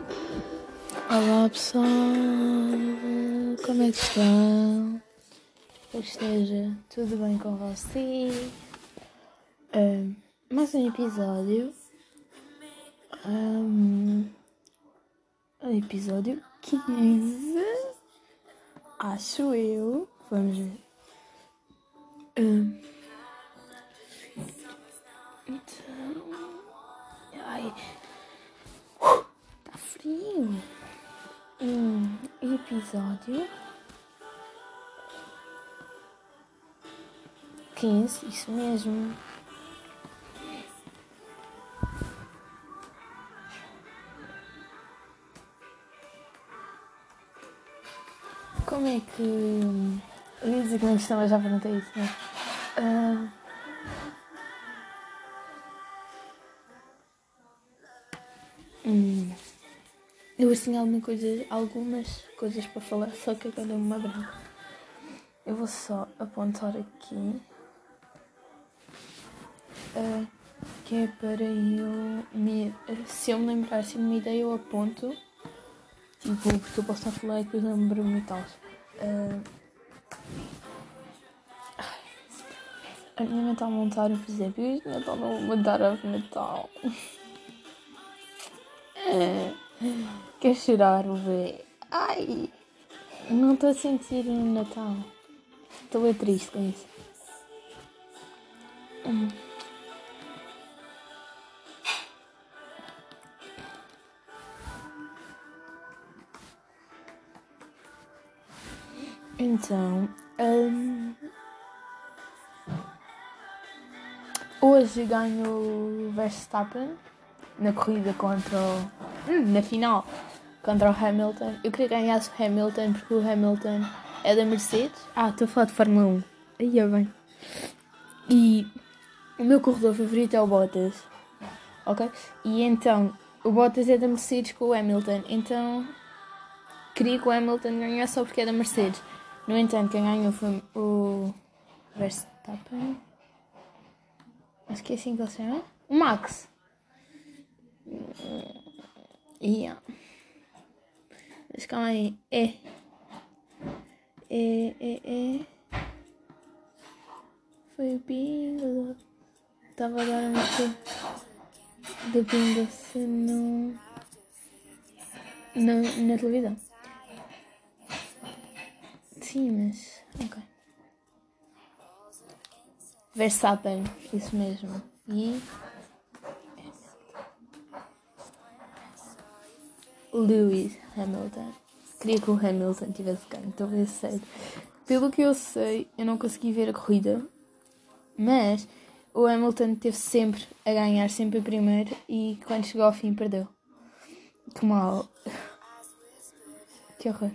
Olá pessoal, como é que estão? Que esteja tudo bem com vocês. Ahm, mais um episódio. Um episódio 15. Acho eu. Vamos ver. Ahm, então. Um episódio 15, isso mesmo. Como é que. Eu ia dizer que não estão, mas já perguntei isso, né? Ah, hum. Eu tinha alguma coisa, algumas coisas para falar, só que agora deu-me uma branca. Eu vou só apontar aqui. ah, que é para eu me. Se eu me lembrar assim uma ideia, eu aponto. Tipo, porque eu posso estar a falar e depois lembro-me e tal. Ai. a minha mãe está a montar o presépio e o Natal não vou a Natal. É. Quer chorar, bebê? Ai! Não estou a sentir o Natal. Estou bem triste com isso. Então, hum, hoje ganho o Verstappen na corrida contra o. hum, na final contra o Hamilton. Eu queria que ganhasse o Hamilton porque o Hamilton é da Mercedes. Ah, estou a falar de Fórmula 1. Aí é bem. E o meu corredor favorito é o Bottas. Ok? E então, o Bottas é da Mercedes com o Hamilton. Então, queria que o Hamilton ganhasse só porque é da Mercedes. No entanto, quem ganhou foi o Verstappen. Acho que é assim que ele se chama. O Max. Yeah. Mas calma aí. É. É, é, é. Foi o bingo. Estava agora a mexer do bingo se no. Na, na televisão. Sim, mas. Ok. Verstappen, isso mesmo. E. Lewis Hamilton. Queria que o Hamilton tivesse ganho, talvez sei. Pelo que eu sei, eu não consegui ver a corrida, mas o Hamilton teve sempre a ganhar, sempre primeiro, e quando chegou ao fim perdeu. Que mal. Que horror.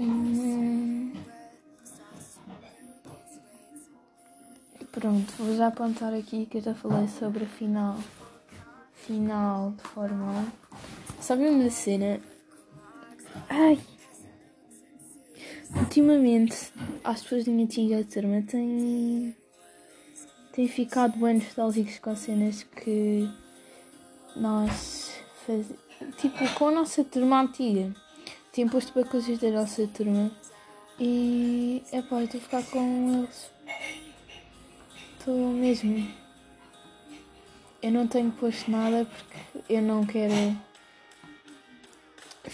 Hum. Pronto, vou já apontar aqui que eu já falei sobre a final. Final de Fórmula 1. Sabe uma cena? Ai! Ultimamente, as pessoas da minha antiga turma têm. têm ficado bem nostálgicos com cenas que nós fazíamos. Tipo, com a nossa turma antiga. Têm posto para coisas da nossa turma. E. é pá, estou a ficar com eles. Estou mesmo. Eu não tenho posto nada porque eu não quero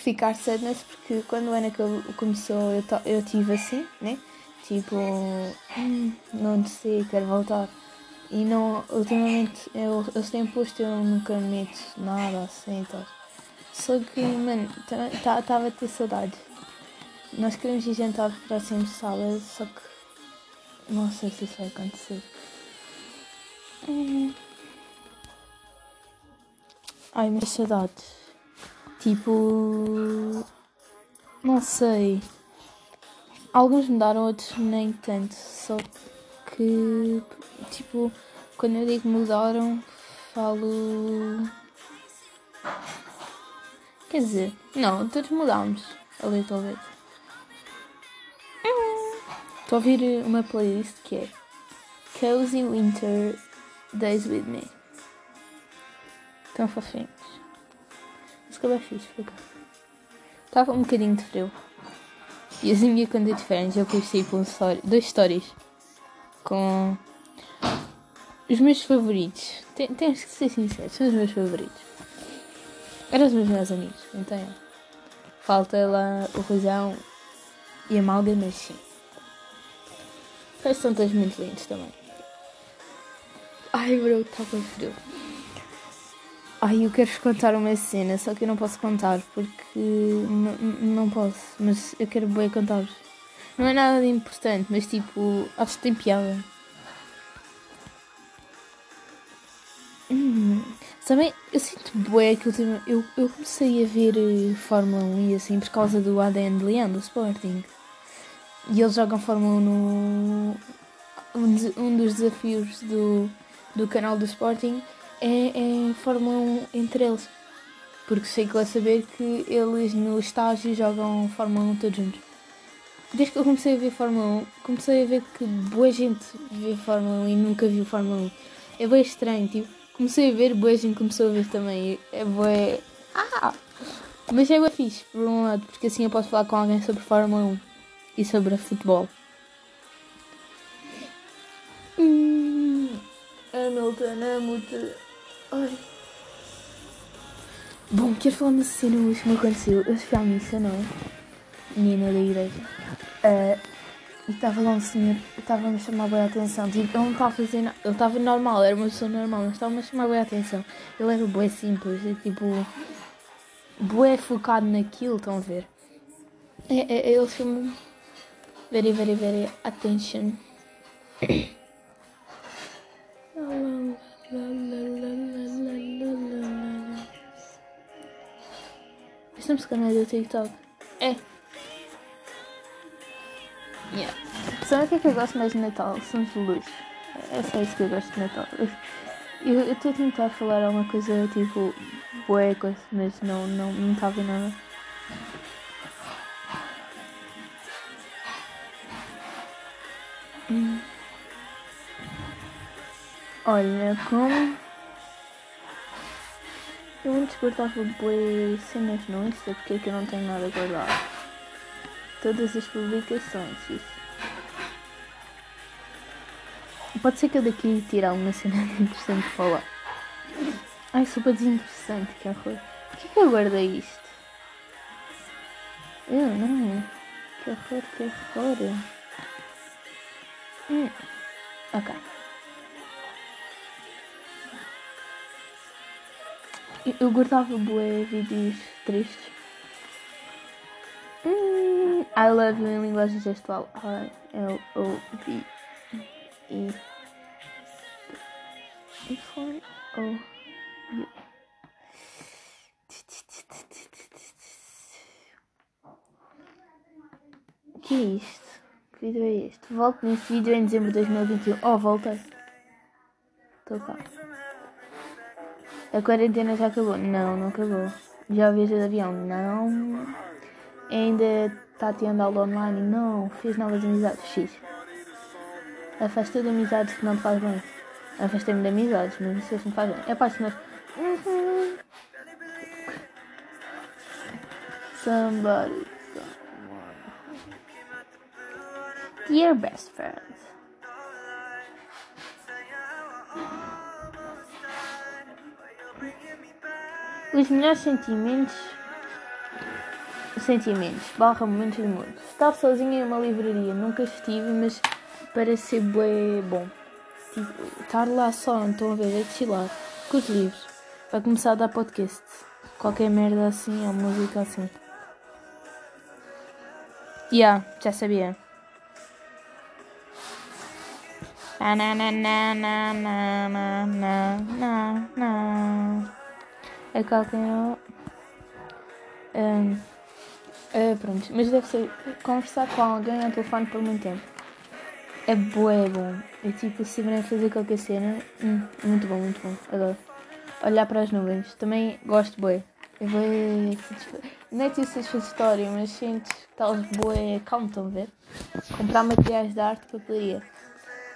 ficar sadness porque quando a Ana começou eu, eu tive assim, né? Tipo, hum, não sei, quero voltar. E não, ultimamente eu, eu tenho posto eu nunca meto nada assim e tal. Só que, mano, estava a ter saudades. Nós queremos ir jantar próximo sábado, só que não sei se isso vai acontecer. Ai, mas saudades. Tipo. Não sei. Alguns mudaram, outros nem tanto. Só que. Tipo, quando eu digo mudaram, falo. Quer dizer, não, todos mudámos. A little bit. Estou a ouvir uma playlist que é Cozy Winter Days With Me. Tão fofinhos. Bem fixe, por acaso. Estava um bocadinho de frio. E assim, minha quando é diferente, eu pus tipo um story, dois stories com os meus favoritos. Tem- Tens que ser sincero, são os meus favoritos. Eram os meus melhores amigos, então é. Falta lá o Rosão e a Malga, mas sim. Resto são todos muito lindos também. Ai, bro, bem frio. Ai, eu quero-vos contar uma cena, só que eu não posso contar porque não posso, mas eu quero bem contar-vos. Não é nada de importante, mas tipo, acho que tem piada. Hum, sabem, eu sinto bué que ultima- eu, eu comecei a ver eh, Fórmula 1 e assim por causa do ADN de Leão, do Sporting. E eles jogam Fórmula 1 no. Um, um dos desafios do, do canal do Sporting é, é Fórmula 1 entre eles. Porque sei que vai saber que eles no estágio jogam Fórmula 1 todos juntos. Desde que eu comecei a ver Fórmula 1, comecei a ver que boa gente vê Fórmula 1 e nunca viu Fórmula 1. É bem estranho, tipo, comecei a ver, boa gente começou a ver também. É bué. Ah! Mas é bem fixe, por um lado, porque assim eu posso falar com alguém sobre Fórmula 1 e sobre futebol. Hum, Hamilton, amo-te. Ai. Bom, quero falar uma cena hoje que me aconteceu. Eu fui à missa, não é? Menina da igreja. Ah, e estava lá um senhor, estava-me a chamar bem a atenção. Tipo, ele não estava a fazer nada. Ele estava normal, era uma pessoa normal, mas estava-me a chamar bem a atenção. Ele era bué simples, e, tipo, bué focado naquilo, estão a ver? É, é, ele chama very, very, very attention. Não é do TikTok. É. Yeah. Sabe o que é que eu gosto mais de Natal? São os luzes. É só isso que eu gosto de Natal. Eu estou a tentar falar alguma coisa tipo bué, mas não não não a ver nada. Hum. Olha como guardava bué cenas no Insta porque é que eu não tenho nada guardado. Todas as publicações, isso. Pode ser que eu daqui tire alguma cena interessante de falar. Ai, super desinteressante, que horror. Por que é que eu guardei isto? Eu não. Que horror, que horror. Hum. Ok. Eu- guardava bué vídeos tristes. Hum, I love you em linguagem gestual. I L O V E. Iphone O U. Que é isto? Que vídeo é este? Volto neste vídeo em dezembro de 2021. Oh, voltei. Estou cá. A quarentena já acabou? Não, não acabou. Já viajei de avião? Não. Ainda está tendo aula online? Não. Fiz novas amizades? X. Afastei de amizades que não te faz bem. Afastei-me de amizades, mas isso assim me faz bem. É nós... Uhum. Somebody. Dear best friend. Os melhores sentimentos. Sentimentos, barra momentos do mundo. Estar sozinha em uma livraria, nunca estive, mas parece ser bué bom. Tipo, estar lá só, não estão a ver, é chilar. Com os livros. Vai começar a dar podcast. Qualquer merda assim, ou música assim. Yeah, já sabia. Na na na na na na na na na É qualquer um. Ah, pronto, mas deve ser conversar com alguém ao telefone por muito tempo. É bué bom. É tipo, se estiverem a fazer qualquer cena, hum, muito bom, muito bom. Adoro. Olhar para as nuvens. Também gosto bué. É satisfa- Não é tipo satisfatório, mas sentes que estás bué calmo, estão a ver? Comprar materiais de arte, papelaria.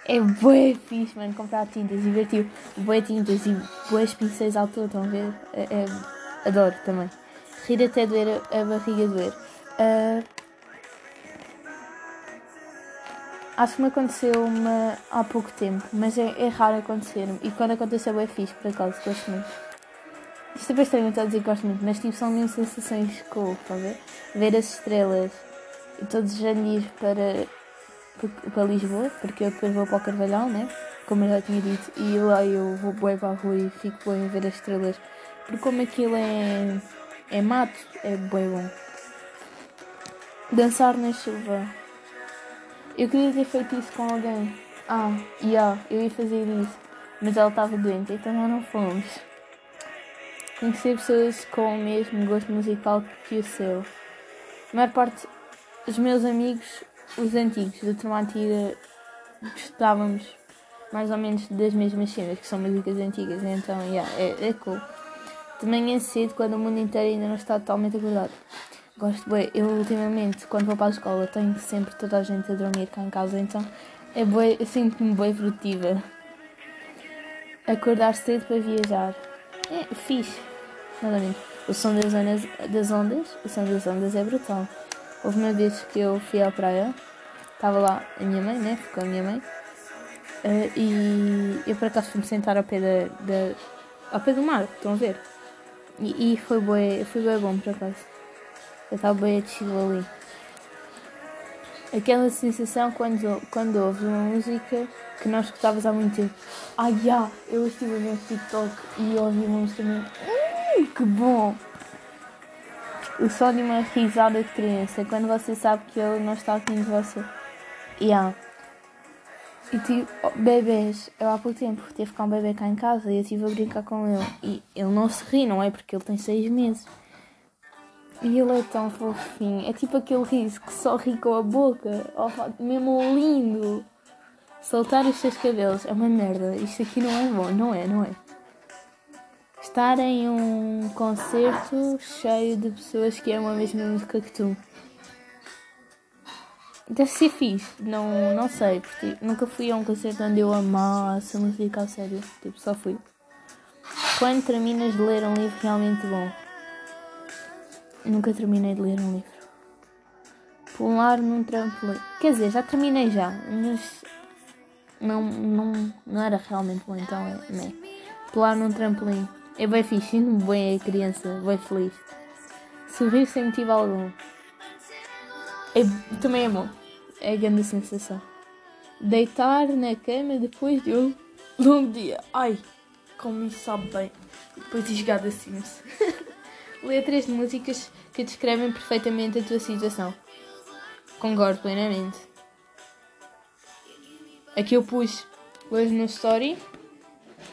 É bué fixe, mano, comprar tintas e ver tipo, bué tintas e bués pincéis à altura, estão a ver? É, é- adoro também. Rir até doer a, a barriga doer. Ah, acho que me aconteceu uma, há pouco tempo, mas é, é raro acontecer-me. E quando aconteceu é fixe, por acaso, gosto muito. Isto é bem a dizer que gosto muito, mas tipo, são mesmo sensações cool, está a ver? Ver as estrelas e todos os ir para, para, Lisboa, porque eu depois vou para o Carvalhal, né? Como eu já tinha dito, e lá eu vou bem para a rua e fico bem a ver as estrelas, porque como aquilo é, é mato, é bem bom. Dançar na chuva. Eu queria ter feito isso com alguém. Ah, yeah, eu ia fazer isso, mas ela estava doente, então já não fomos. Conhecer pessoas com o mesmo gosto musical que o seu. A maior parte dos meus amigos, os antigos, da turma antiga, gostávamos mais ou menos das mesmas cenas, que são músicas antigas, então, yeah, é, é cool. De manhã cedo, quando o mundo inteiro ainda não está totalmente acordado. Gosto bem, eu ultimamente, quando vou para a escola, tenho sempre toda a gente a dormir cá em casa, então é bué, eu sinto-me bem produtiva. Acordar cedo para viajar. É fixe, ou menos. O som das ondas, das ondas, o som das ondas é brutal. Houve uma vez que eu fui à praia, estava lá a minha mãe, né? Ficou a minha mãe. eh, e eu por acaso fui-me sentar ao pé da, da- ao pé do mar, estão a ver? E, e foi bué, foi bué bom por acaso. Eu estava bem descido ali. Aquela sensação quando, quando ouves uma música que nós escutavas há muito tempo. Ah, já! Eu estive a ver TikTok e ouvi uma música. Hum, que bom! O som de uma risada de criança quando você sabe que ele não está aqui de você. Yeah. E tipo, bebês, eu há pouco tempo teve cá um bebê cá em casa e eu estive a brincar com ele. E ele não se ri, não é? Porque ele tem seis meses. E ele é tão fofinho. É tipo aquele riso que só ri com a boca. Oh, mesmo lindo. Soltar os seus cabelos é uma merda. Isto aqui não é bom, não é, não é? Estar em um concerto cheio de pessoas que amam a mesma música que tu. Deve ser fixe, não, não sei, porque nunca fui a um concerto onde eu amasse a música a sério. Tipo, só fui. Quando terminas de ler um livro realmente bom? Nunca terminei de ler um livro. Pular num trampolim. Quer dizer, já terminei já, mas não, não, não era realmente bom, então é. Pular num trampolim. É bem fixe, sinto-me bem a criança, bem feliz. Sorrir sem motivo algum. É, também é bom. É a grande sensação. Deitar na cama depois de um longo dia. Ai, como isso sabe bem. Depois de jogar The Sims. Letras de músicas que descrevem perfeitamente a tua situação. Concordo plenamente. Aqui eu pus hoje no story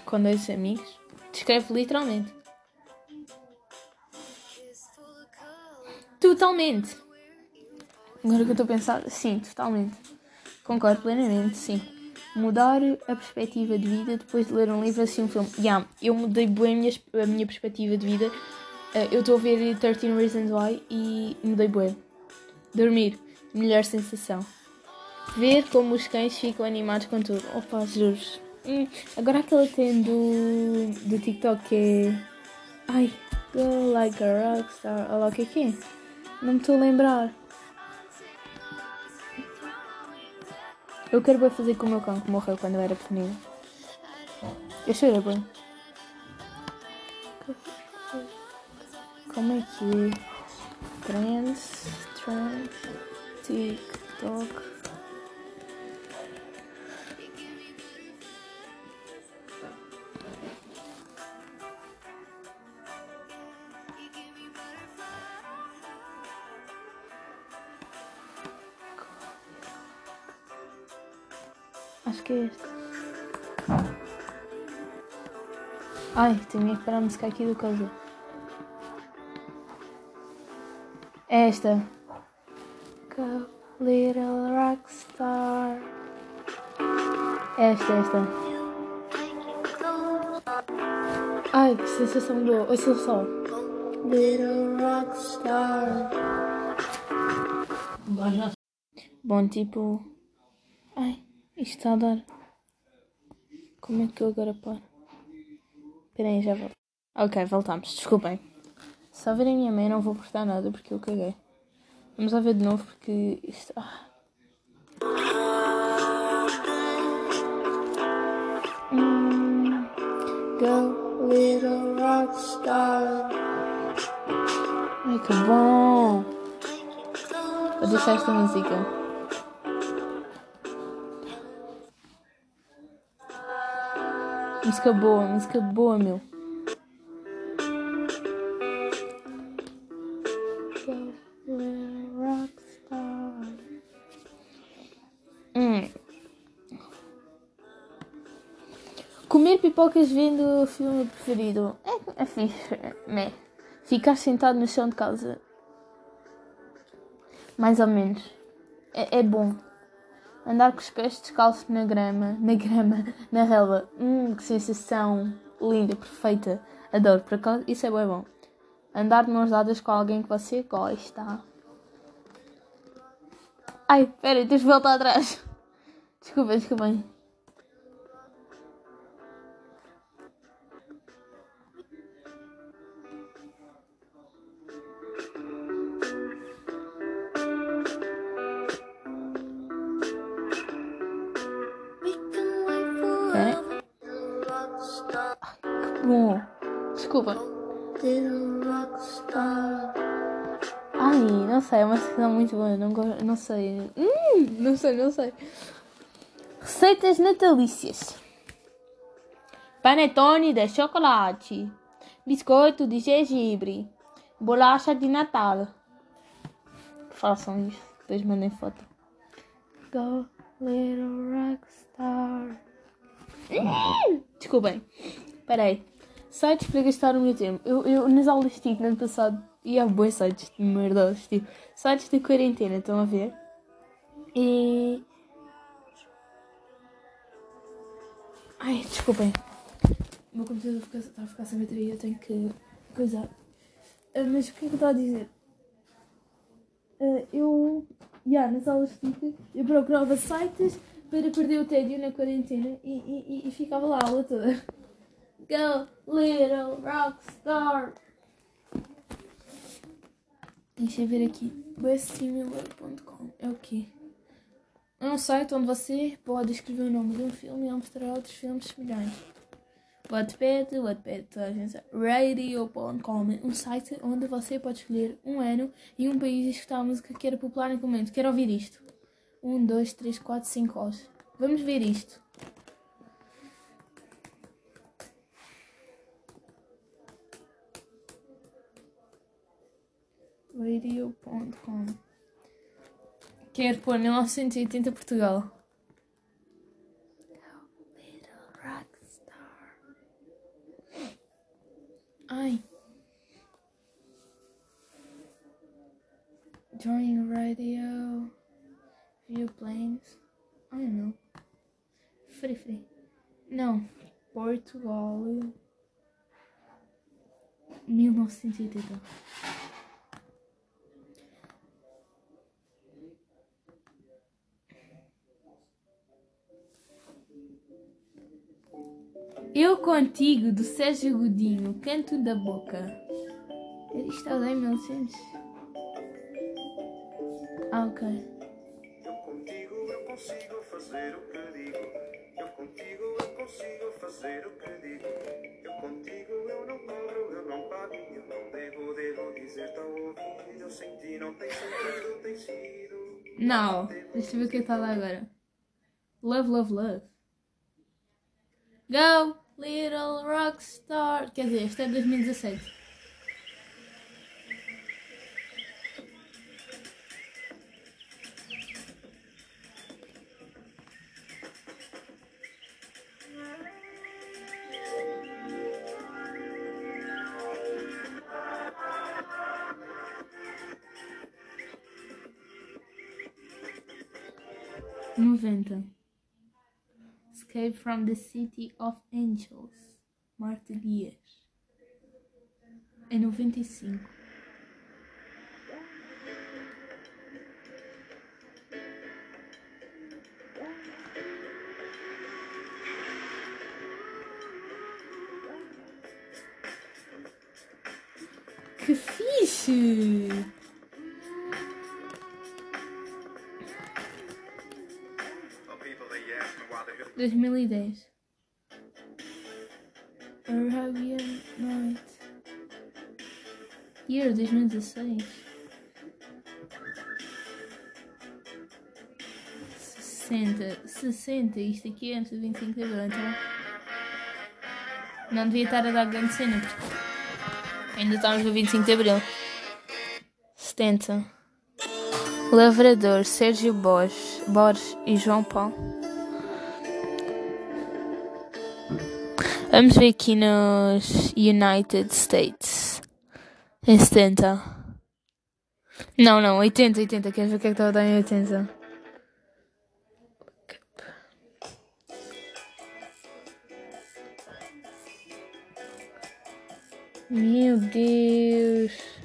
com dois amigos. Descreve literalmente. Totalmente. Agora que eu estou a pensar, sim, totalmente. Concordo plenamente, sim. Mudar a perspectiva de vida depois de ler um livro assim um filme. Yeah, eu mudei bem a minha, a minha perspectiva de vida. Eh, eu estou a ver 13 Reasons Why e mudei bem. Dormir, melhor sensação. Ver como os cães ficam animados com tudo. Opa, juro. Hum, agora aquela tem do, do TikTok que é. Ai, go like a rockstar. Olha lá o que é que é. Não me estou a lembrar. Eu quero bem fazer com o meu cão que morreu quando eu era pequenina. Eu chorei bem. Como é que é? Trends, TikTok. Ai, tinha que parar a música aqui do coisa. É esta. Go, little rockstar. Esta, esta. Ai, que sensação boa. Ouça só. Little rockstar. Bom, tipo. Ai, isto está a dar. Como é que eu agora paro? Esperem, já volto. Ok, voltamos. Desculpem. Se verem a minha mãe, não vou cortar nada porque eu caguei. Vamos lá ver de novo porque isto. Ah. Go, little rockstar. Ai que bom! Vou deixar esta música. Música boa, música boa, meu. Hum. Comer pipocas vendo o filme preferido é, é fixe. Meh. Ficar sentado no chão de casa. Mais ou menos. É, é bom. Andar com os pés descalços na grama. Na grama. Na relva. Hum, que sensação linda, perfeita. Adoro. Por acaso, isso é bem bom. Andar de mãos dadas com alguém que você gosta. Ai, pera, tens de voltar atrás. Desculpa, desculpa. Sei. Hum, não sei, não sei. Receitas natalícias: panetone de chocolate, biscoito de gengibre, bolacha de Natal. Façam isso, depois mandem foto. Go, little rockstar. Hum, Desculpem, peraí. Sites para gastar o meu tempo. Eu, eu nas aulas de TIC no ano passado ia a boas sites de merdas, tipo sites de quarentena, estão a ver? E. Ai, desculpem. O meu computador está a ficar sem bateria, eu tenho que coisar. Ah, mas o que é que eu estava a dizer? Ah, eu. Yeah, nas aulas de eu procurava sites para perder o tédio na quarentena e, e, e- ficava lá a aula toda. Go, little rockstar! Deixa eu ver aqui. bestsimilar.com é o quê? Um site onde você pode escrever o nome de um filme e mostrar outros filmes semelhantes. Wattpad, Wattpad, toda a gente. Radio.com um site onde você pode escolher um ano e um país e escutar a música que era popular naquele momento. Quero ouvir isto. Um, dois, três, quatro, cinco horas. Vamos ver isto. Radio.com Quero pôr 1980 Portugal. Rockstar. Ai. Join radio. View planes. I don't know. Free free. Não. Portugal. 1980. Eu contigo, do Sérgio Godinho, canto da boca. Isto é o 1900. Ah, ok. Eu contigo eu consigo fazer o que digo. Eu contigo eu consigo fazer o que digo. Eu contigo eu não corro, eu não paro, eu não devo, devo dizer-te ao ouvido. Eu sem ti não tem sentido, tem sido. Não, deixa eu ver o que está lá agora. Love, love, love. Go, Little Rockstar. Quer dizer, este é 2017. Noventa. Escape from the City of Angels. Marta Dias. É 95. Que fixe! 2010. Arabian Night. Year 2016. 60. 60. Isto aqui é antes do 25 de abril, então. Não devia estar a dar grande cena, porque ainda estamos no 25 de abril. 70. Lavrador, Sérgio Borges, Borges e João Paulo. Vamos ver aqui nos United States. Em 70. Não, não, 80, 80. Queres ver o que é que estava a dar em 80? Meu Deus.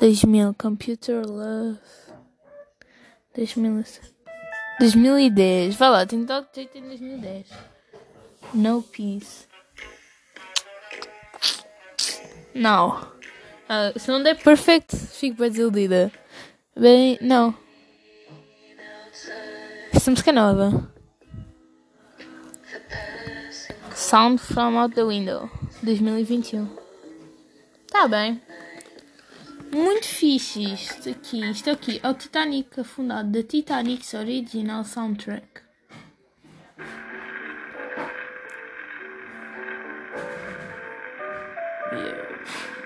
Dois mil Computer Love. Dois mil. 2010. Vai lá, tenho dado jeito em 2010. No Peace. Não. Ah, se não der perfect, fico bem desiludida. Bem, não. Essa música é nova. Sound from Out the Window. 2021. Tá bem. Muito fixe isto aqui. Isto aqui é o Titanic afundado da Titanic's Original Soundtrack.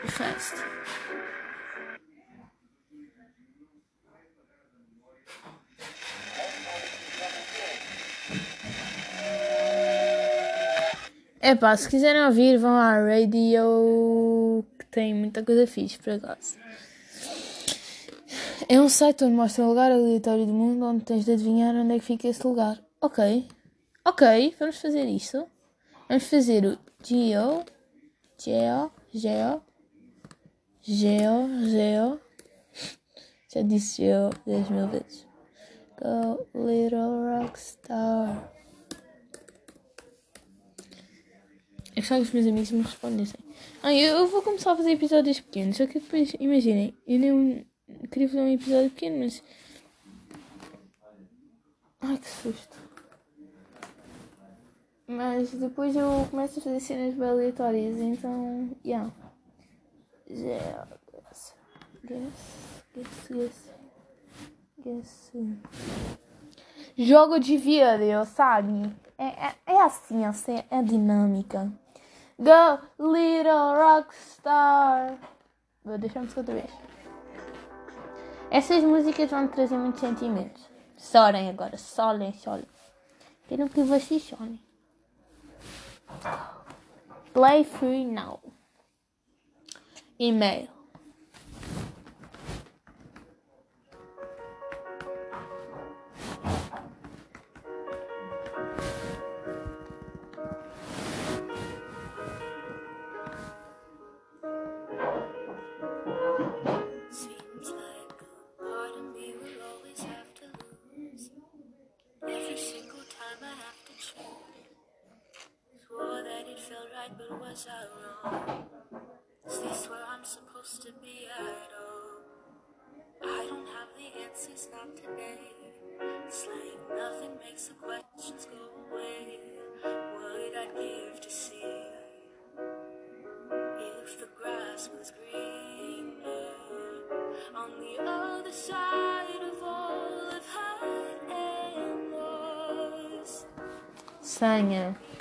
Fast. Epá, se quiserem ouvir, vão à radio tem muita coisa fixe, por acaso. É um site onde mostra um lugar aleatório do mundo onde tens de adivinhar onde é que fica esse lugar. Ok. Ok, vamos fazer isso. Vamos fazer o Geo. Geo. Geo. Geo. Geo. Já disse Geo 10 mil vezes. Go Little Rockstar. Eu gostava que os meus amigos me respondessem. Ah, eu, eu vou começar a fazer episódios pequenos, só que depois, imaginem, eu nem queria fazer um episódio pequeno, mas. Ai que susto. Mas depois eu começo a fazer cenas bem aleatórias, então. Yeah. Yeah. Guess. Guess. Guess. Guess. Jogo de vídeo, sabe? É, é, é assim, assim, é dinâmica. Go, little rockstar. Vou deixar a música outra vez. Essas músicas vão trazer muitos sentimentos. Sorem agora, solem, solem. Quero que vocês solem. Play free now. E-mail. Right, but was I wrong? Is this where I'm supposed to be at all? I don't have the answers, not today. It's like nothing makes the questions go away. What I'd give to see if the grass was greener on the other side of all had and. Senha. Tá.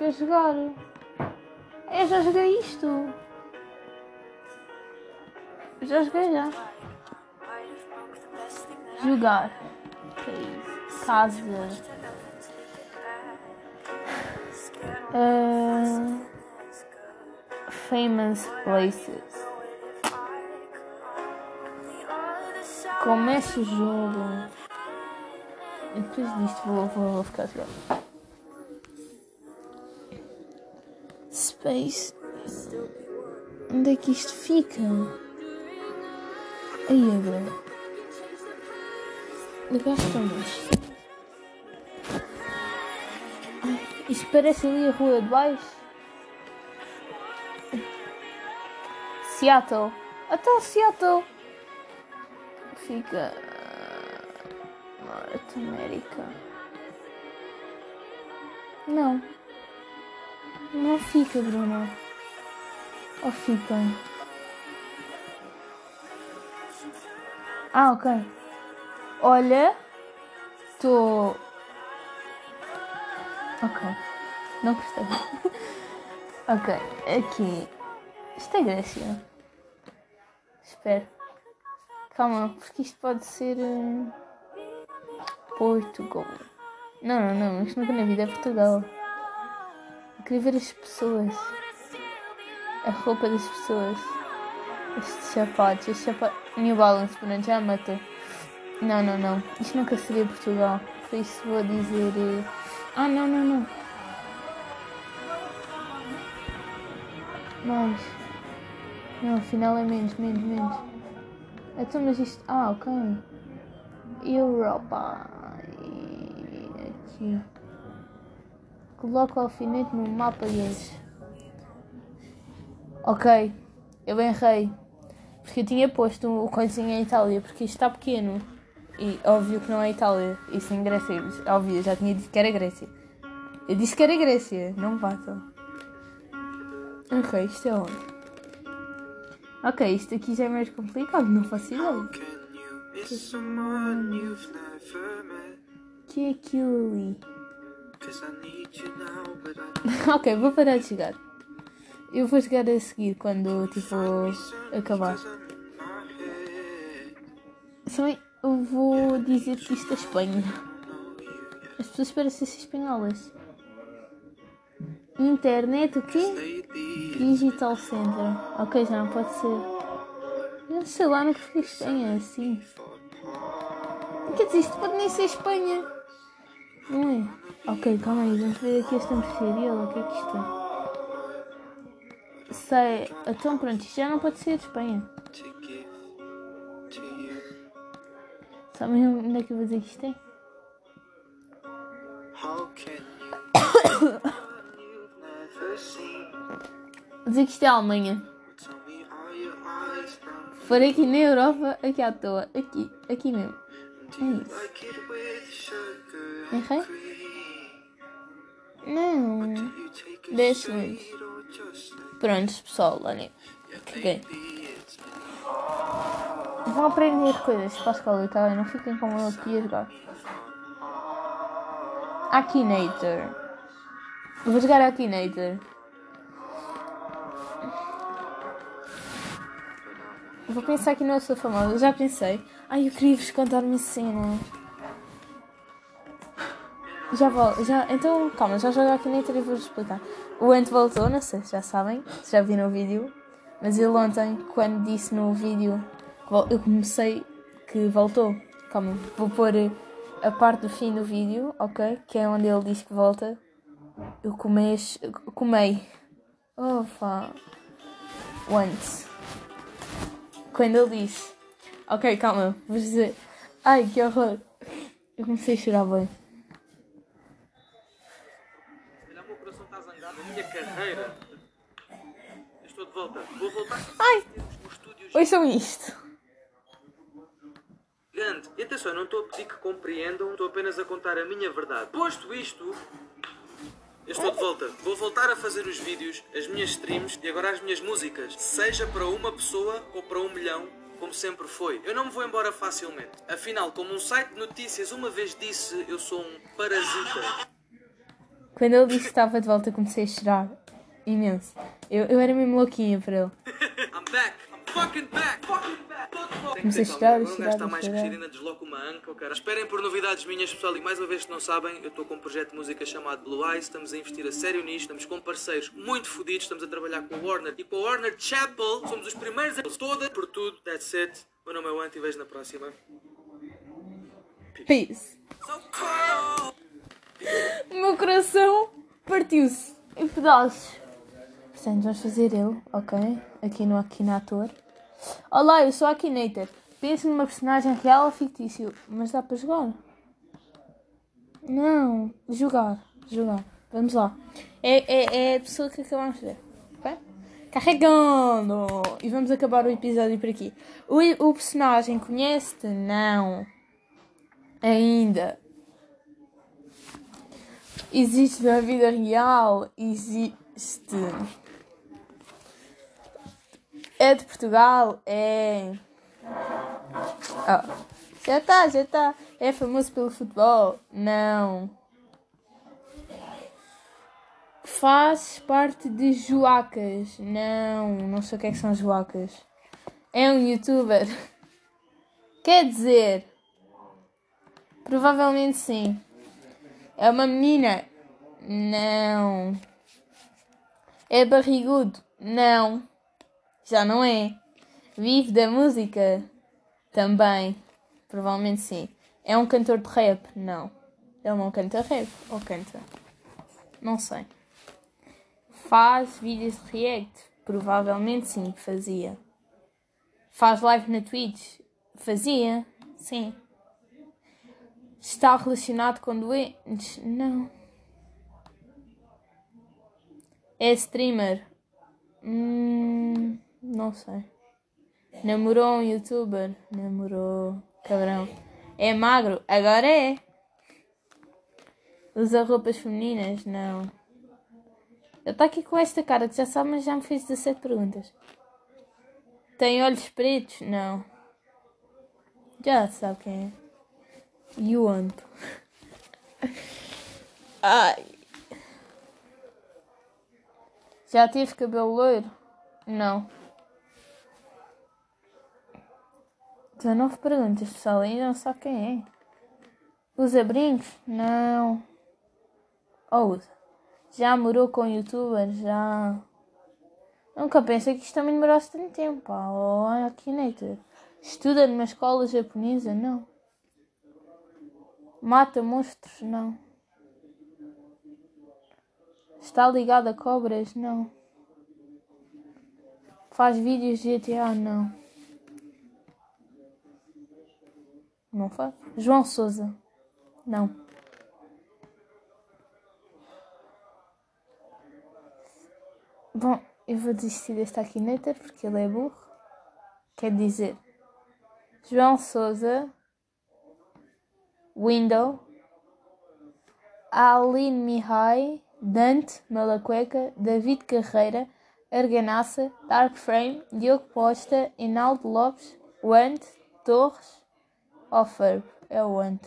Quero jogar. Eu já joguei isto. Já joguei já. Jogar. Que é isso? Casa. Ah, famous places. Começa o jogo. Depois disto vou, vou, vou ficar jogar. Space. Onde é que isto fica? Aí agora. Cá estamos. Ai, isto parece ali a rua de baixo. Seattle. Até Seattle. Fica. Norte América. Não. Fica, Bruno. Ou fica? Ah, ok. Olha, estou. Ok. Não gostei. ok, aqui. Isto é Grécia. Espero. Calma, porque isto pode ser. eh, Portugal. Não, não, não. Isto nunca na vida é Portugal. Eu queria ver as pessoas. A roupa das pessoas. Estes sapatos. Este sapato. New Balance, pronto, já matou. Não, não, não. Isto nunca seria Portugal. Por isso vou dizer. eh, Ah, não, não, não. Mais. Não, afinal é menos, menos, menos. Então, mas isto. Ah, ok. Europa. Aqui. Coloca o alfinete no mapa e eles. Ok. Eu errei. Porque eu tinha posto o coisinho em Itália. Porque isto está pequeno. E óbvio que não é Itália. Isso em Grécia. Óbvio, eu já tinha dito que era Grécia. Eu disse que era Grécia. Não batam. Ok, isto é onde? Ok, isto aqui já é mais complicado. Não faço ideia. Met? que é aquilo ali? ok, vou parar de jogar. Eu vou jogar a seguir quando tipo acabar. Também eu vou dizer que isto é Espanha. As pessoas parecem ser espanholas. Internet o quê? Digital Center. Ok, já não pode ser. Eu sei lá, fui a Espanha assim. Quer dizer, isto pode nem ser Espanha. Não é? Ok, calma aí, vamos ver aqui esta mercearia. O que é que isto é? Sei. Então pronto, isto já não pode ser Espanha. give to you. Sabem onde é que eu vou dizer que isto é? Dizer que isto é a Alemanha. For aqui na Europa, aqui à toa. Aqui, aqui mesmo. É isso. Errei? Não. Do you take a 10 shade segundos. Prontos, pessoal, olhem. Caguei. Vão aprender coisas para a escola, bem? Não fiquem como eu aqui a jogar. Akinator. Eu vou jogar Akinator. Vou pensar que não sou famosa. Eu já pensei. Ai, eu queria vos contar uma cena. Já vou, já, então calma, já jogo Akinator e vou-vos explicar. O Ant voltou, não sei se já sabem, se já viram o vídeo. Mas ele ontem, quando disse no vídeo, eu comecei que voltou. Calma, vou pôr a parte do fim do vídeo, ok? Que é onde ele diz que volta. Eu comei. Comei. Oh, pá. Once. Quando ele disse. Ok, calma, vou dizer. Ai, que horror. Eu comecei a chorar bem. Olha, o meu coração está zangado, a minha carreira. Eu estou de volta. Vou voltar Ai! Ouçam isto. gigante. E atenção, não estou a pedir que compreendam, estou apenas a contar a minha verdade. Posto isto, eu estou de volta. Vou voltar a fazer os vídeos, as minhas streams e agora as minhas músicas. Seja para uma pessoa ou para um milhão, como sempre foi. Eu não me vou embora facilmente. Afinal, como um site de notícias uma vez disse, eu sou um parasita. Quando ele disse que estava de volta, comecei a chorar. Imenso. Eu, eu era mesmo louquinha para ele. I'm back! I'm fucking back! Fucking back! Comecei a chorar, calma, a Um gajo está mais crescido, ainda desloca uma anca, cara. Esperem por novidades minhas, pessoal. E mais uma vez, se não sabem, eu estou com um projeto de música chamado Blue Eyes. Estamos a investir a sério nisto. Estamos com parceiros muito fodidos. Estamos a trabalhar com a Warner e com a Warner Chapel. Somos os primeiros a toda. Por tudo, that's it. O meu nome é o Ant e vejo na próxima. Peace. O meu coração partiu-se em pedaços. Portanto, vamos fazer ele, ok? Aqui no Akinator. Olá, eu sou a Akinator. Penso numa personagem real ou fictício. Mas dá para jogar? Não, jogar. Jogar. Vamos lá. É, é, é a pessoa que acabamos de ver. Carregando! E vamos acabar o episódio por aqui. O, o personagem conhece-te? Não. Ainda. Existe na vida real? Existe. É de Portugal? É. Oh. Já está, já está. É famoso pelo futebol? Não. Faz parte de Joacas? Não, não sei o que é que são Joacas. É um youtuber? Quer dizer. Provavelmente sim. É uma menina? Não. É barrigudo? Não. Já não é. Vive da música? Também. Provavelmente sim. É um cantor de rap? Não. Ele não canta rap. Ou canta? Não sei. Faz vídeos de react? Provavelmente sim, fazia. Faz live na Twitch? Fazia? Sim. Está relacionado com doentes? Não. É streamer? Hum, não sei. Namorou um youtuber? Namorou. Cabrão. É magro? Agora é. Usa roupas femininas? Não. Ele está aqui com esta cara que já sabe, mas já me fez 17 perguntas. Tem olhos pretos? Não. Já sabe quem é. Yuan. Ai. Já teve cabelo loiro? Não. 19 perguntas, pessoal. Ainda não sabe quem é. Usa brincos? Não. Ou usa? Já morou com youtuber? Já. Nunca pensei que isto também demorasse tanto tempo. Pá. Oh, Akinator. Estuda numa escola japonesa? Não. Mata monstros? Não. Está ligado a cobras? Não. Faz vídeos de GTA? Não. Não faz. João Souza? Não. Bom, eu vou desistir deste Akinator porque ele é burro. Quer dizer, João Souza, Window, Aline Mihai, Dante Malacueca, David Carreira, Arganassa, Dark Frame, Diogo Posta, Inaldo Lopes, Want, Torres, Offer. É o Want.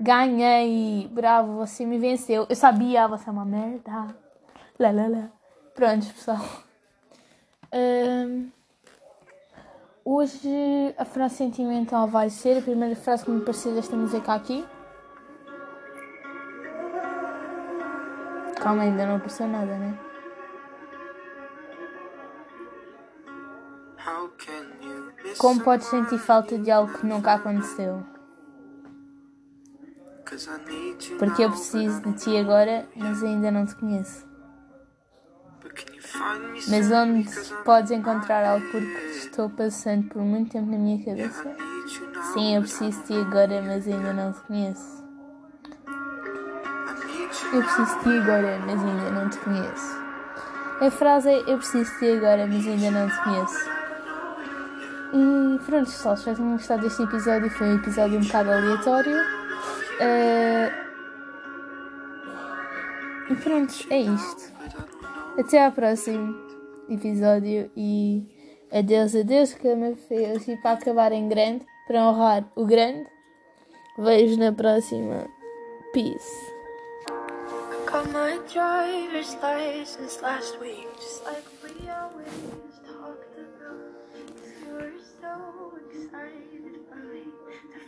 Ganhei! Bravo, você me venceu. Eu sabia, você é uma merda. Lá, lá, lá. Pronto, pessoal. Hum, hoje a frase sentimental vai ser a primeira frase que me pareceu desta música aqui. Calma, ainda não apareceu nada, né? Como podes sentir falta de algo que nunca aconteceu? Porque eu preciso de ti agora, mas ainda não te conheço. But Can you find me Mas onde podes encontrar algo porque estou passando por muito tempo na minha cabeça? Sim, eu preciso de ti agora, mas ainda não te conheço. Eu preciso de ti agora, mas ainda não te conheço. A frase é Eu preciso de ti agora, mas ainda não te conheço. E pronto, pessoal, espero que tenham gostado deste episódio. Foi um episódio um bocado aleatório. Eh, E pronto, é isto. Até ao próximo episódio e adeus, adeus, que me fez. E para acabar em grande, para honrar o grande, vejo na próxima. Peace.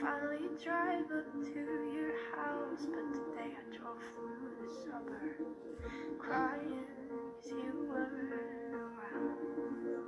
Finally drive up to your house. But today I drove through the suburbs crying 'cause you weren't around.